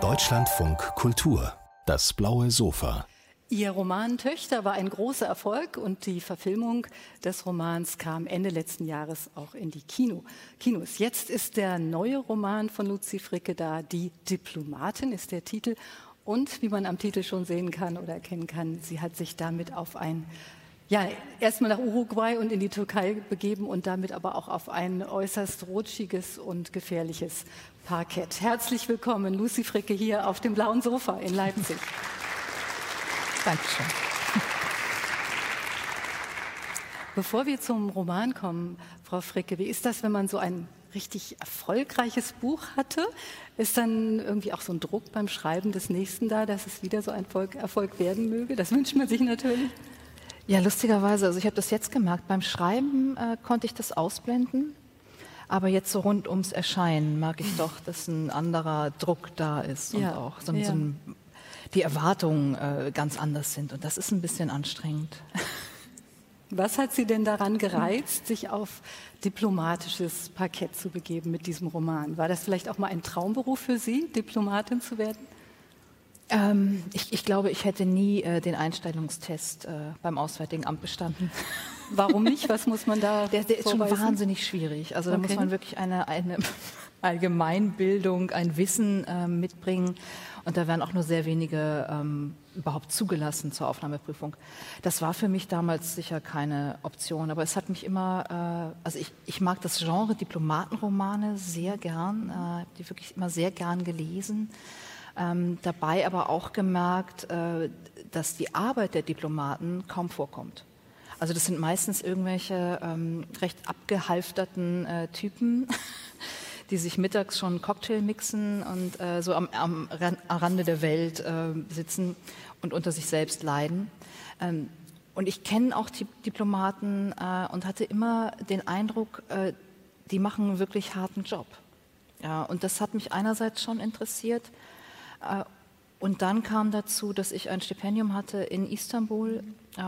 Deutschlandfunk Kultur, das blaue Sofa. Ihr Roman Töchter war ein großer Erfolg und die Verfilmung des Romans kam Ende letzten Jahres auch in die Kino. Kinos. Jetzt ist der neue Roman von Luzi Fricke da, Die Diplomatin ist der Titel. Und wie man am Titel schon sehen kann oder erkennen kann, sie hat sich damit auf ein ja, erstmal nach Uruguay und in die Türkei begeben und damit aber auch auf ein äußerst rutschiges und gefährliches Parkett. Herzlich willkommen, Lucy Fricke hier auf dem blauen Sofa in Leipzig. Dankeschön. Bevor wir zum Roman kommen, Frau Fricke, wie ist das, wenn man so ein richtig erfolgreiches Buch hatte? Ist dann irgendwie auch so ein Druck beim Schreiben des nächsten da, dass es wieder so ein Erfolg, Erfolg werden möge? Das wünscht man sich natürlich. Ja, lustigerweise, also ich habe das jetzt gemerkt. Beim Schreiben äh, konnte ich das ausblenden, aber jetzt so rund ums Erscheinen mag ich doch, dass ein anderer Druck da ist ja. und auch so, ja. so ein, die Erwartungen äh, ganz anders sind. Und das ist ein bisschen anstrengend. Was hat Sie denn daran gereizt, sich auf diplomatisches Parkett zu begeben mit diesem Roman? War das vielleicht auch mal ein Traumberuf für Sie, Diplomatin zu werden? Ähm, ich, ich, glaube, ich hätte nie äh, den Einstellungstest äh, beim Auswärtigen Amt bestanden. Warum nicht? Was muss man da? Der, der ist schon wahnsinnig schwierig. Also okay. da muss man wirklich eine, eine Allgemeinbildung, ein Wissen äh, mitbringen. Und da werden auch nur sehr wenige ähm, überhaupt zugelassen zur Aufnahmeprüfung. Das war für mich damals sicher keine Option, aber es hat mich immer, äh, also ich, ich mag das Genre Diplomatenromane sehr gern, äh, die wirklich immer sehr gern gelesen. Ähm, dabei aber auch gemerkt, äh, dass die Arbeit der Diplomaten kaum vorkommt. Also das sind meistens irgendwelche ähm, recht abgehalfterten äh, Typen, die sich mittags schon Cocktail mixen und äh, so am, am, Rande der Welt äh, sitzen und unter sich selbst leiden. Ähm, und ich kenne auch die Diplomaten äh, und hatte immer den Eindruck, äh, die machen einen wirklich harten Job. Ja, und das hat mich einerseits schon interessiert, und dann kam dazu, dass ich ein Stipendium hatte in Istanbul. Äh,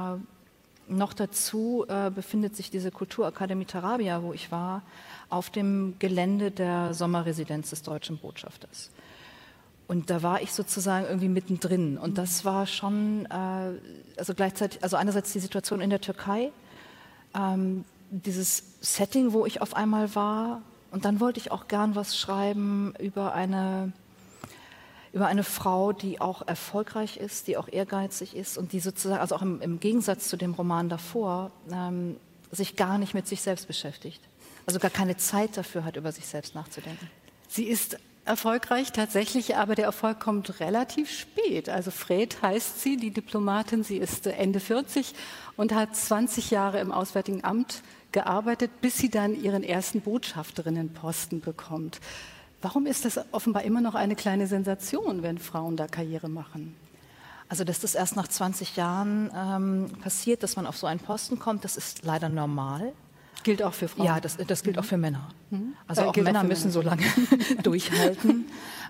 noch dazu äh, befindet sich diese Kulturakademie Tarabia, wo ich war, auf dem Gelände der Sommerresidenz des deutschen Botschafters. Und da war ich sozusagen irgendwie mittendrin. Und das war schon, also gleichzeitig, also einerseits die Situation in der Türkei, ähm, dieses Setting, wo ich auf einmal war. Und dann wollte ich auch gern was schreiben über eine über eine Frau, die auch erfolgreich ist, die auch ehrgeizig ist und die sozusagen, also auch im, im Gegensatz zu dem Roman davor, ähm, sich gar nicht mit sich selbst beschäftigt. Also gar keine Zeit dafür hat, über sich selbst nachzudenken. Sie ist erfolgreich tatsächlich, aber der Erfolg kommt relativ spät. Also Fred heißt sie, die Diplomatin, sie ist Ende 40 und hat 20 Jahre im Auswärtigen Amt gearbeitet, bis sie dann ihren ersten Botschafterinnenposten bekommt. Warum ist das offenbar immer noch eine kleine Sensation, wenn Frauen da Karriere machen? Also, dass das erst nach 20 Jahren ähm, passiert, dass man auf so einen Posten kommt, das ist leider normal. Gilt auch für Frauen? Ja, das, das gilt mhm. auch für Männer. Mhm. Also äh, auch Männer auch müssen Männer. so lange durchhalten.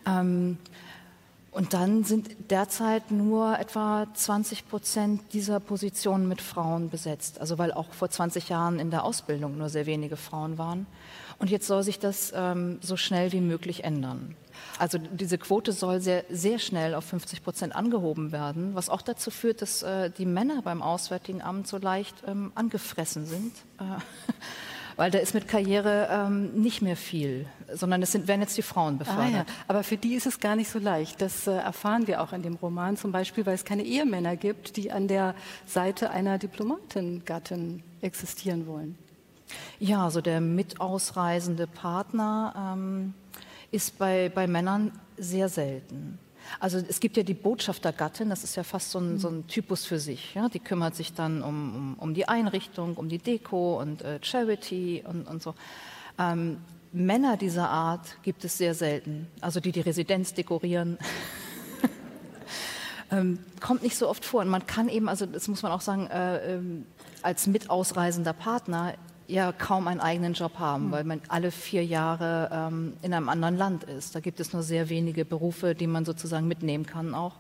ähm, und dann sind derzeit nur etwa 20 Prozent dieser Positionen mit Frauen besetzt. Also weil auch vor 20 Jahren in der Ausbildung nur sehr wenige Frauen waren. Und jetzt soll sich das ähm, so schnell wie möglich ändern. Also diese Quote soll sehr, sehr schnell auf 50 Prozent angehoben werden, was auch dazu führt, dass äh, die Männer beim Auswärtigen Amt so leicht ähm, angefressen sind. Äh, weil da ist mit Karriere ähm, nicht mehr viel, sondern es sind, werden jetzt die Frauen befördert. Ah, ja. Aber für die ist es gar nicht so leicht. Das äh, erfahren wir auch in dem Roman zum Beispiel, weil es keine Ehemänner gibt, die an der Seite einer Diplomatin, Gattin existieren wollen. Ja, also der mitausreisende Partner ähm, ist bei, bei Männern sehr selten. Also es gibt ja die Botschaftergattin, das ist ja fast so ein, so ein Typus für sich. Ja? Die kümmert sich dann um, um, um die Einrichtung, um die Deko und äh, Charity und, und so. Ähm, Männer dieser Art gibt es sehr selten, also die die Residenz dekorieren. ähm, kommt nicht so oft vor. Und man kann eben, also das muss man auch sagen, äh, äh, als mitausreisender Partner ja kaum einen eigenen Job haben, mhm. weil man alle vier Jahre ähm, in einem anderen Land ist. Da gibt es nur sehr wenige Berufe, die man sozusagen mitnehmen kann auch.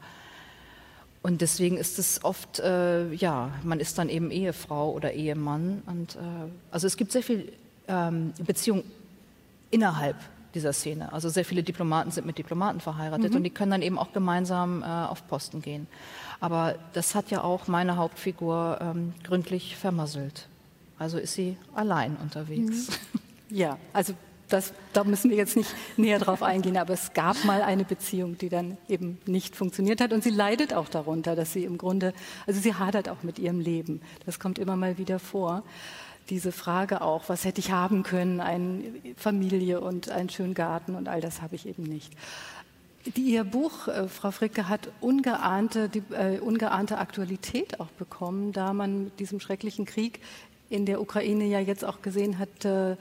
Und deswegen ist es oft, äh, ja, man ist dann eben Ehefrau oder Ehemann. Und, äh, also es gibt sehr viel ähm, Beziehung innerhalb dieser Szene. Also sehr viele Diplomaten sind mit Diplomaten verheiratet mhm. und die können dann eben auch gemeinsam äh, auf Posten gehen. Aber das hat ja auch meine Hauptfigur ähm, gründlich vermasselt. Also ist sie allein unterwegs. Mhm. Ja, also das, da müssen wir jetzt nicht näher drauf eingehen, aber es gab mal eine Beziehung, die dann eben nicht funktioniert hat und sie leidet auch darunter, dass sie im Grunde, also sie hadert auch mit ihrem Leben. Das kommt immer mal wieder vor. Diese Frage auch, was hätte ich haben können, eine Familie und einen schönen Garten und all das habe ich eben nicht. Die, Ihr Buch, äh, Frau Fricke, hat ungeahnte, die, äh, ungeahnte Aktualität auch bekommen, da man mit diesem schrecklichen Krieg in der Ukraine ja jetzt auch gesehen hat, äh,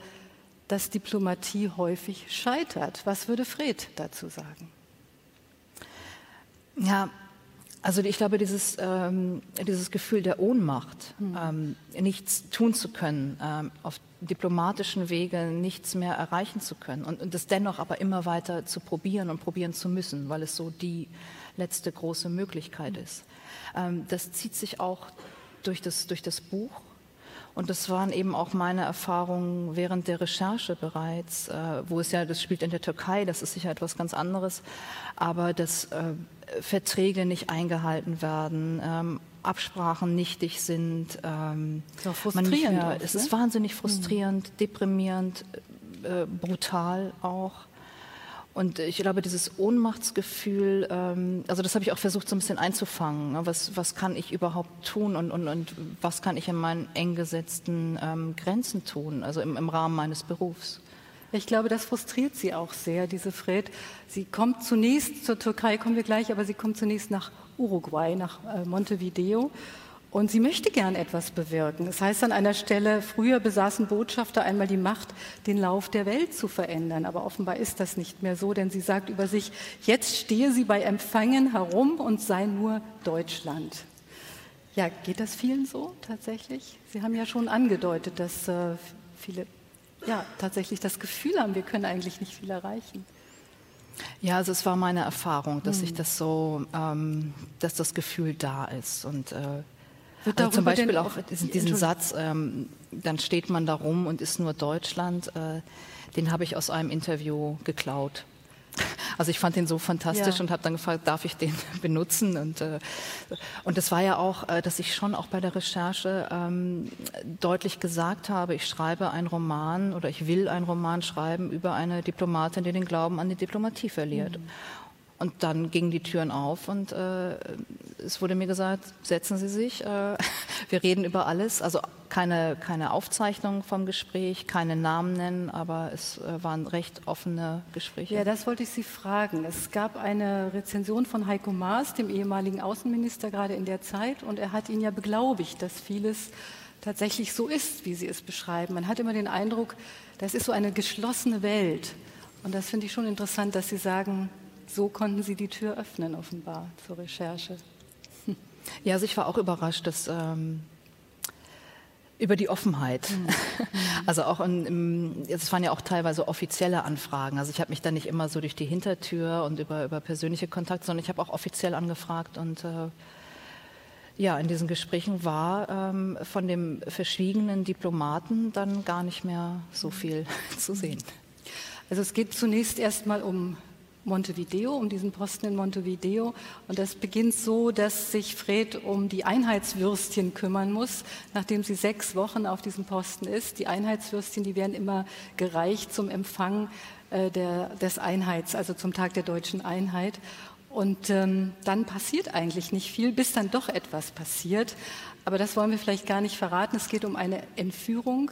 dass Diplomatie häufig scheitert. Was würde Fred dazu sagen? Ja, also ich glaube, dieses, ähm, dieses Gefühl der Ohnmacht, hm. ähm, nichts tun zu können, ähm, auf diplomatischen Wege nichts mehr erreichen zu können und, und das dennoch aber immer weiter zu probieren und probieren zu müssen, weil es so die letzte große Möglichkeit hm. ist. Ähm, das zieht sich auch durch das, durch das Buch und das waren eben auch meine Erfahrungen während der Recherche bereits, äh, wo es ja, das spielt in der Türkei, das ist sicher etwas ganz anderes, aber dass äh, Verträge nicht eingehalten werden, ähm, Absprachen nichtig sind. Ähm, so frustrierend. Mehr, auch, es ist ne? wahnsinnig frustrierend, mhm. deprimierend, äh, brutal auch. Und ich glaube, dieses Ohnmachtsgefühl, ähm, also das habe ich auch versucht so ein bisschen einzufangen. Ne? Was, was kann ich überhaupt tun und, und, und was kann ich in meinen eng gesetzten ähm, Grenzen tun, also im, im Rahmen meines Berufs? Ich glaube, das frustriert sie auch sehr, diese Fred. Sie kommt zunächst, zur Türkei kommen wir gleich, aber sie kommt zunächst nach Uruguay, nach äh, Montevideo. Und sie möchte gern etwas bewirken. Das heißt an einer Stelle, früher besaßen Botschafter einmal die Macht, den Lauf der Welt zu verändern. Aber offenbar ist das nicht mehr so, denn sie sagt über sich, jetzt stehe sie bei Empfangen herum und sei nur Deutschland. Ja, geht das vielen so tatsächlich? Sie haben ja schon angedeutet, dass äh, viele ja, tatsächlich das Gefühl haben, wir können eigentlich nicht viel erreichen. Ja, also es war meine Erfahrung, dass hm. ich das so, ähm, dass das Gefühl da ist und äh, also zum Beispiel auch diesen, diesen Satz, ähm, dann steht man da rum und ist nur Deutschland, äh, den habe ich aus einem Interview geklaut. Also ich fand den so fantastisch ja. und habe dann gefragt, darf ich den benutzen? Und, äh, und das war ja auch, äh, dass ich schon auch bei der Recherche ähm, deutlich gesagt habe, ich schreibe einen Roman oder ich will einen Roman schreiben über eine Diplomatin, die den Glauben an die Diplomatie verliert. Mhm. Und dann gingen die Türen auf und äh, es wurde mir gesagt, setzen Sie sich, äh, wir reden über alles. Also keine, keine Aufzeichnung vom Gespräch, keine Namen nennen, aber es äh, waren recht offene Gespräche. Ja, das wollte ich Sie fragen. Es gab eine Rezension von Heiko Maas, dem ehemaligen Außenminister gerade in der Zeit, und er hat ihn ja beglaubigt, dass vieles tatsächlich so ist, wie Sie es beschreiben. Man hat immer den Eindruck, das ist so eine geschlossene Welt. Und das finde ich schon interessant, dass Sie sagen, so konnten Sie die Tür öffnen, offenbar, zur Recherche. Ja, also ich war auch überrascht, dass ähm, über die Offenheit. Mhm. Also auch es waren ja auch teilweise offizielle Anfragen. Also ich habe mich da nicht immer so durch die Hintertür und über, über persönliche Kontakte, sondern ich habe auch offiziell angefragt und äh, ja, in diesen Gesprächen war ähm, von dem verschwiegenen Diplomaten dann gar nicht mehr so viel zu sehen. Also es geht zunächst erstmal um Montevideo, um diesen Posten in Montevideo. Und das beginnt so, dass sich Fred um die Einheitswürstchen kümmern muss, nachdem sie sechs Wochen auf diesem Posten ist. Die Einheitswürstchen, die werden immer gereicht zum Empfang äh, der, des Einheits, also zum Tag der deutschen Einheit. Und ähm, dann passiert eigentlich nicht viel, bis dann doch etwas passiert. Aber das wollen wir vielleicht gar nicht verraten. Es geht um eine Entführung.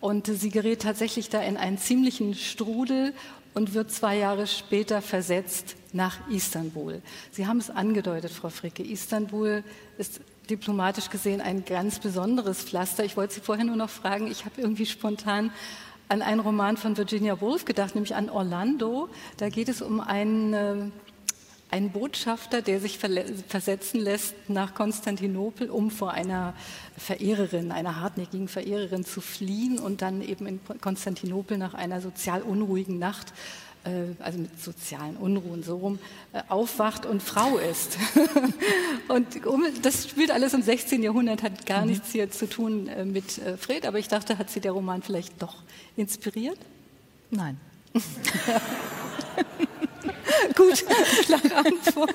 Und sie gerät tatsächlich da in einen ziemlichen Strudel und wird zwei Jahre später versetzt nach Istanbul. Sie haben es angedeutet, Frau Fricke. Istanbul ist diplomatisch gesehen ein ganz besonderes Pflaster. Ich wollte Sie vorher nur noch fragen, ich habe irgendwie spontan an einen Roman von Virginia Woolf gedacht, nämlich an Orlando. Da geht es um einen ein Botschafter, der sich versetzen lässt nach Konstantinopel, um vor einer Verehrerin, einer hartnäckigen Verehrerin zu fliehen und dann eben in Konstantinopel nach einer sozial unruhigen Nacht äh, also mit sozialen Unruhen so rum, äh, aufwacht und Frau ist. und das spielt alles im 16. Jahrhundert, hat gar mhm. nichts hier zu tun äh, mit Fred, aber ich dachte, hat sie der Roman vielleicht doch inspiriert? Nein. Gut, klare Antwort.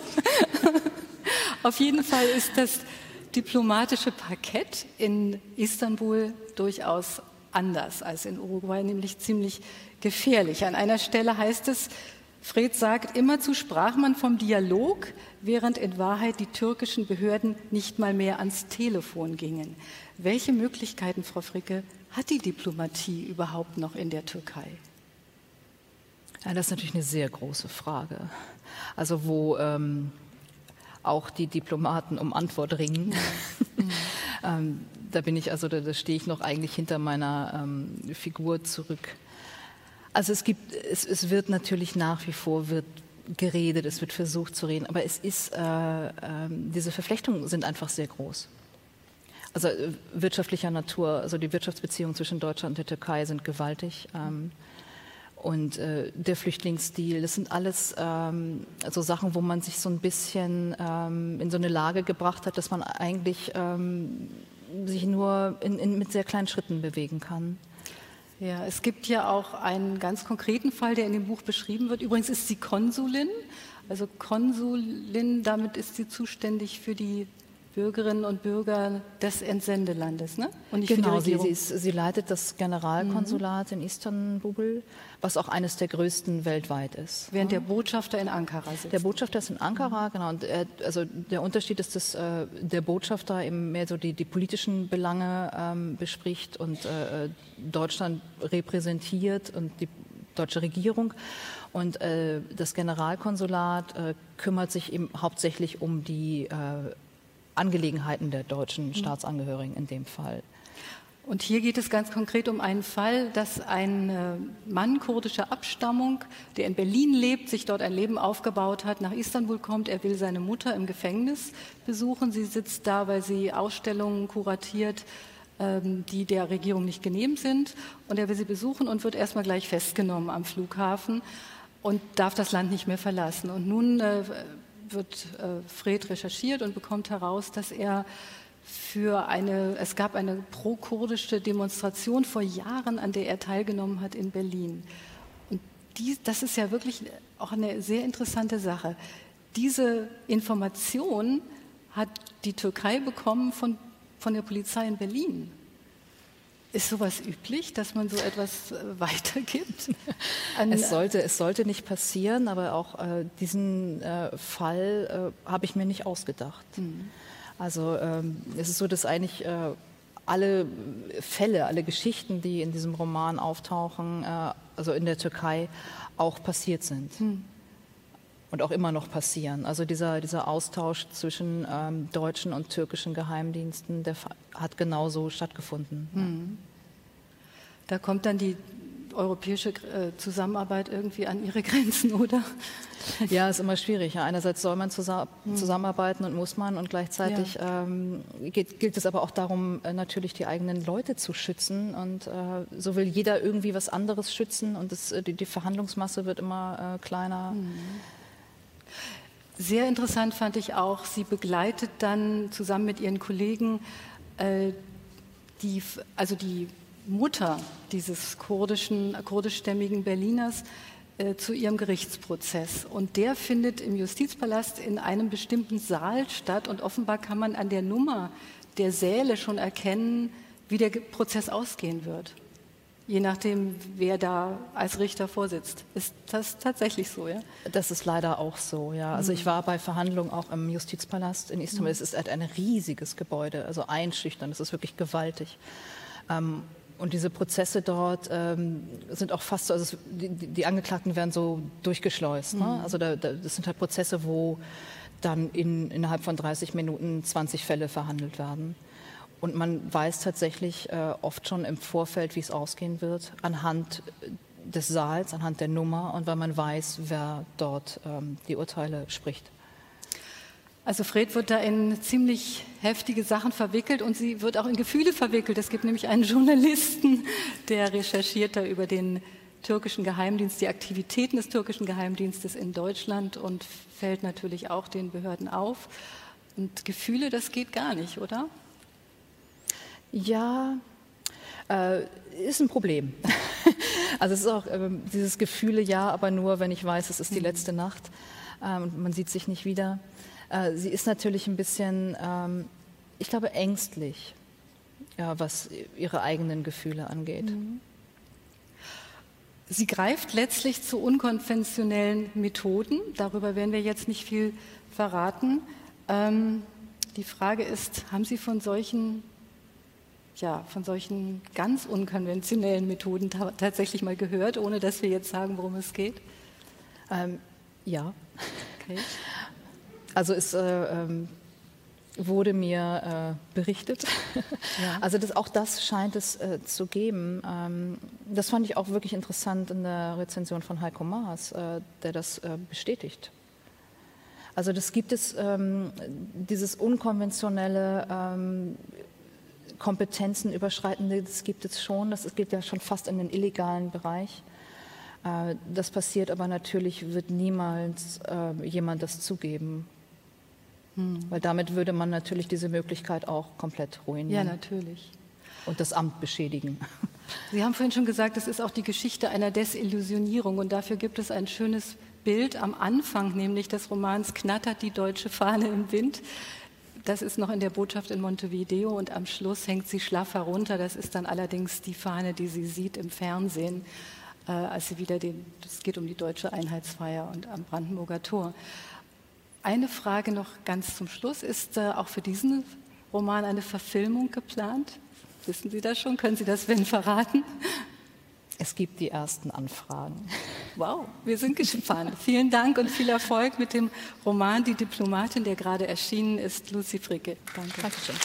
Auf jeden Fall ist das diplomatische Parkett in Istanbul durchaus anders als in Uruguay, nämlich ziemlich gefährlich. An einer Stelle heißt es, Fred sagt, immerzu sprach man vom Dialog, während in Wahrheit die türkischen Behörden nicht mal mehr ans Telefon gingen. Welche Möglichkeiten, Frau Fricke, hat die Diplomatie überhaupt noch in der Türkei? Ja, das ist natürlich eine sehr große Frage. Also wo ähm, auch die Diplomaten um Antwort ringen. Mhm. ähm, da bin ich, also da, da stehe ich noch eigentlich hinter meiner ähm, Figur zurück. Also es gibt, es, es, wird natürlich nach wie vor wird geredet, es wird versucht zu reden, aber es ist, äh, äh, diese Verflechtungen sind einfach sehr groß. Also äh, wirtschaftlicher Natur, also die Wirtschaftsbeziehungen zwischen Deutschland und der Türkei sind gewaltig. Ähm, und äh, der Flüchtlingsdeal, das sind alles ähm, so Sachen, wo man sich so ein bisschen ähm, in so eine Lage gebracht hat, dass man eigentlich ähm, sich nur in, in, mit sehr kleinen Schritten bewegen kann. Ja, es gibt ja auch einen ganz konkreten Fall, der in dem Buch beschrieben wird. Übrigens ist sie Konsulin. Also Konsulin, damit ist sie zuständig für die Bürgerinnen und Bürger des Entsendelandes, ne? Und nicht genau, sie, sie, ist, sie, leitet das Generalkonsulat mhm. in Istanbul, was auch eines der größten weltweit ist. Während ja. der Botschafter in Ankara sitzt. Der Botschafter ist in Ankara, mhm. genau. Und er, also der Unterschied ist, dass äh, der Botschafter eben mehr so die, die politischen Belange ähm, bespricht und äh, Deutschland repräsentiert und die deutsche Regierung. Und äh, das Generalkonsulat äh, kümmert sich eben hauptsächlich um die äh, Angelegenheiten der deutschen. Staatsangehörigen in dem Fall. Und hier geht es ganz konkret um einen Fall, dass ein äh, Mann kurdischer Abstammung, der in Berlin lebt, sich dort ein Leben aufgebaut hat, nach Istanbul kommt. Er will seine Mutter im Gefängnis besuchen. Sie sitzt da, weil sie Ausstellungen kuratiert, ähm, die der Regierung nicht genehm sind. Und er will sie besuchen und wird erstmal gleich festgenommen am Flughafen und darf das Land nicht mehr verlassen. Und nun äh, wird äh, Fred recherchiert und bekommt heraus, dass er für eine, es gab eine pro-kurdische Demonstration vor Jahren, an der er teilgenommen hat in Berlin. Und die, das ist ja wirklich auch eine sehr interessante Sache. Diese Information hat die Türkei bekommen von, von der Polizei in Berlin. Ist sowas üblich, dass man so etwas äh, weitergibt? es, sollte, es sollte nicht passieren, aber auch äh, diesen äh, Fall äh, habe ich mir nicht ausgedacht. Mhm. Also ähm, es ist so, dass eigentlich äh, alle Fälle, alle Geschichten, die in diesem Roman auftauchen, äh, also in der Türkei, auch passiert sind. Mhm und auch immer noch passieren. Also dieser, dieser Austausch zwischen ähm, deutschen und türkischen Geheimdiensten, der hat genauso stattgefunden. Mhm. Da kommt dann die europäische äh, Zusammenarbeit irgendwie an ihre Grenzen, oder? Ja, ist immer schwierig. Einerseits soll man mhm. zusammenarbeiten und muss man und gleichzeitig ja. ähm, geht, gilt es aber auch darum, äh, natürlich die eigenen Leute zu schützen und äh, so will jeder irgendwie was anderes schützen und das, äh, die, die, Verhandlungsmasse wird immer äh, kleiner. Mhm. Sehr interessant fand ich auch, sie begleitet dann zusammen mit ihren Kollegen äh, die, also die Mutter dieses kurdischen, kurdischstämmigen Berliners äh, zu ihrem Gerichtsprozess. Und der findet im Justizpalast in einem bestimmten Saal statt und offenbar kann man an der Nummer der Säle schon erkennen, wie der Prozess ausgehen wird je nachdem, wer da als Richter vorsitzt. Ist das tatsächlich so, ja? Das ist leider auch so, ja. Also ich war bei Verhandlungen auch im Justizpalast in Istanbul. Mhm. Es ist halt ein riesiges Gebäude, also einschüchtern, es ist wirklich gewaltig. Ähm, und diese Prozesse dort ähm, sind auch fast so, also die, die, Angeklagten werden so durchgeschleust. Ne? Mhm. Also da, da, das sind halt Prozesse, wo dann in, innerhalb von 30 Minuten 20 Fälle verhandelt werden. Und man weiß tatsächlich äh, oft schon im Vorfeld, wie es ausgehen wird, anhand des Saals, anhand der Nummer und weil man weiß, wer dort ähm, die Urteile spricht. Also Fred wird da in ziemlich heftige Sachen verwickelt und sie wird auch in Gefühle verwickelt. Es gibt nämlich einen Journalisten, der recherchiert da über den türkischen Geheimdienst, die Aktivitäten des türkischen Geheimdienstes in Deutschland und fällt natürlich auch den Behörden auf. Und Gefühle, das geht gar nicht, oder? Ja, Äh, ist ein Problem. also es ist auch äh, dieses Gefühle, ja, aber nur, wenn ich weiß, es ist die mhm. letzte Nacht ähm, und man sieht sich nicht wieder. Äh, sie ist natürlich ein bisschen, ähm, ich glaube, ängstlich, ja, was ihre eigenen Gefühle angeht. Mhm. Sie greift letztlich zu unkonventionellen Methoden. Darüber werden wir jetzt nicht viel verraten. Ähm, die Frage ist, haben Sie von solchen, ja, von solchen ganz unkonventionellen Methoden ta tatsächlich mal gehört, ohne dass wir jetzt sagen, worum es geht? Ähm, ja. Okay. Also es äh, ähm, wurde mir äh, berichtet. Ja. Also das, auch das scheint es äh, zu geben. Ähm, das fand ich auch wirklich interessant in der Rezension von Heiko Maas, äh, der das äh, bestätigt. Also das gibt es, ähm, dieses unkonventionelle ähm, Kompetenzen überschreitende, das gibt es schon. Das geht ja schon fast in den illegalen Bereich. Äh, das passiert aber natürlich, wird niemals äh, jemand das zugeben. Hm. Weil damit würde man natürlich diese Möglichkeit auch komplett ruinieren. Ja, natürlich. Und das Amt beschädigen. Sie haben vorhin schon gesagt, es ist auch die Geschichte einer Desillusionierung und dafür gibt es ein schönes Bild am Anfang, nämlich des Romans Knattert die deutsche Fahne im Wind. Das ist noch in der Botschaft in Montevideo und am Schluss hängt sie schlaff herunter. Das ist dann allerdings die Fahne, die sie sieht im Fernsehen, äh, als sie wieder den, es geht um die deutsche Einheitsfeier und am Brandenburger Tor. Eine Frage noch ganz zum Schluss. Ist äh, auch für diesen Roman eine Verfilmung geplant? Wissen Sie das schon? Können Sie das wenn verraten? Es gibt die ersten Anfragen. Wow, wir sind gespannt. Vielen Dank und viel Erfolg mit dem Roman Die Diplomatin, der gerade erschienen ist. Lucy Fricke. Danke. Dankeschön.